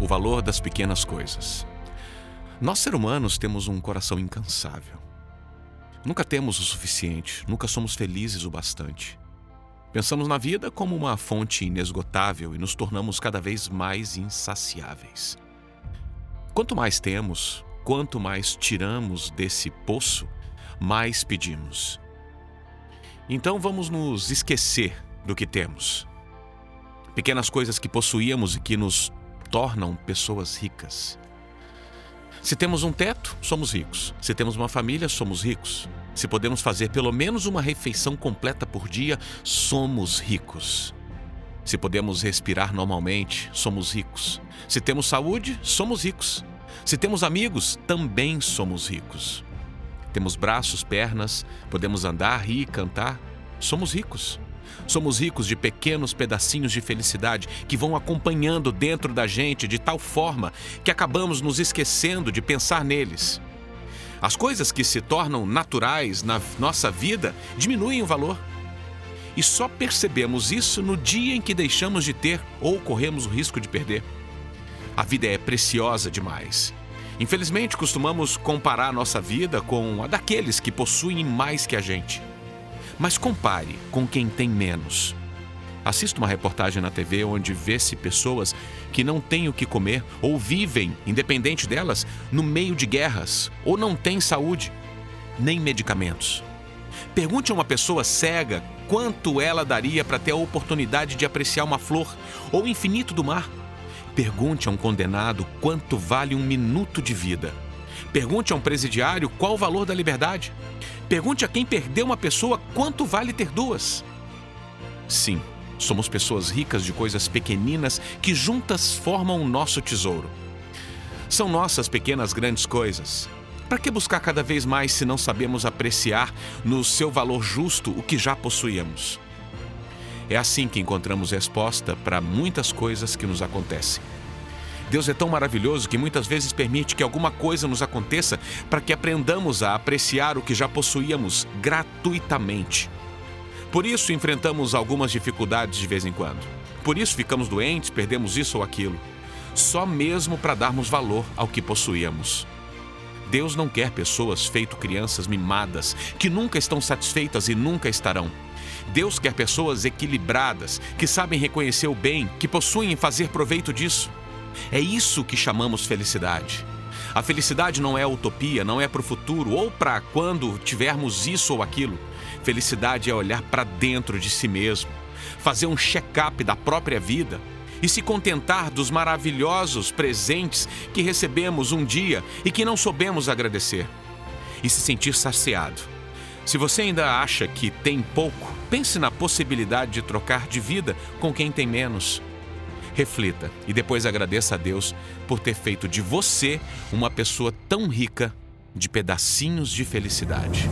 o valor das pequenas coisas. Nós, seres humanos, temos um coração incansável. Nunca temos o suficiente, nunca somos felizes o bastante. Pensamos na vida como uma fonte inesgotável e nos tornamos cada vez mais insaciáveis. Quanto mais temos, quanto mais tiramos desse poço, mais pedimos. Então vamos nos esquecer do que temos. Pequenas coisas que possuíamos e que nos tornam pessoas ricas. Se temos um teto, somos ricos. Se temos uma família, somos ricos. Se podemos fazer pelo menos uma refeição completa por dia, somos ricos. Se podemos respirar normalmente, somos ricos. Se temos saúde, somos ricos. Se temos amigos, também somos ricos. Temos braços, pernas, podemos andar, rir, cantar, somos ricos. Somos ricos de pequenos pedacinhos de felicidade que vão acompanhando dentro da gente de tal forma que acabamos nos esquecendo de pensar neles. As coisas que se tornam naturais na nossa vida diminuem o valor. E só percebemos isso no dia em que deixamos de ter ou corremos o risco de perder. A vida é preciosa demais. Infelizmente, costumamos comparar nossa vida com a daqueles que possuem mais que a gente. Mas compare com quem tem menos. Assista uma reportagem na TV onde vê-se pessoas que não têm o que comer ou vivem, independente delas, no meio de guerras ou não têm saúde, nem medicamentos. Pergunte a uma pessoa cega quanto ela daria para ter a oportunidade de apreciar uma flor ou o infinito do mar. Pergunte a um condenado quanto vale um minuto de vida. Pergunte a um presidiário qual o valor da liberdade. Pergunte a quem perdeu uma pessoa quanto vale ter duas. Sim, somos pessoas ricas de coisas pequeninas que juntas formam o nosso tesouro. São nossas pequenas grandes coisas. Para que buscar cada vez mais se não sabemos apreciar no seu valor justo o que já possuíamos? É assim que encontramos resposta para muitas coisas que nos acontecem. Deus é tão maravilhoso que muitas vezes permite que alguma coisa nos aconteça para que aprendamos a apreciar o que já possuíamos gratuitamente. Por isso enfrentamos algumas dificuldades de vez em quando. Por isso ficamos doentes, perdemos isso ou aquilo. Só mesmo para darmos valor ao que possuíamos. Deus não quer pessoas feito crianças mimadas, que nunca estão satisfeitas e nunca estarão. Deus quer pessoas equilibradas, que sabem reconhecer o bem, que possuem fazer proveito disso. É isso que chamamos felicidade. A felicidade não é utopia, não é para o futuro ou para quando tivermos isso ou aquilo. Felicidade é olhar para dentro de si mesmo, fazer um check-up da própria vida e se contentar dos maravilhosos presentes que recebemos um dia e que não soubemos agradecer. E se sentir saciado. Se você ainda acha que tem pouco, pense na possibilidade de trocar de vida com quem tem menos. Reflita e depois agradeça a Deus por ter feito de você uma pessoa tão rica de pedacinhos de felicidade.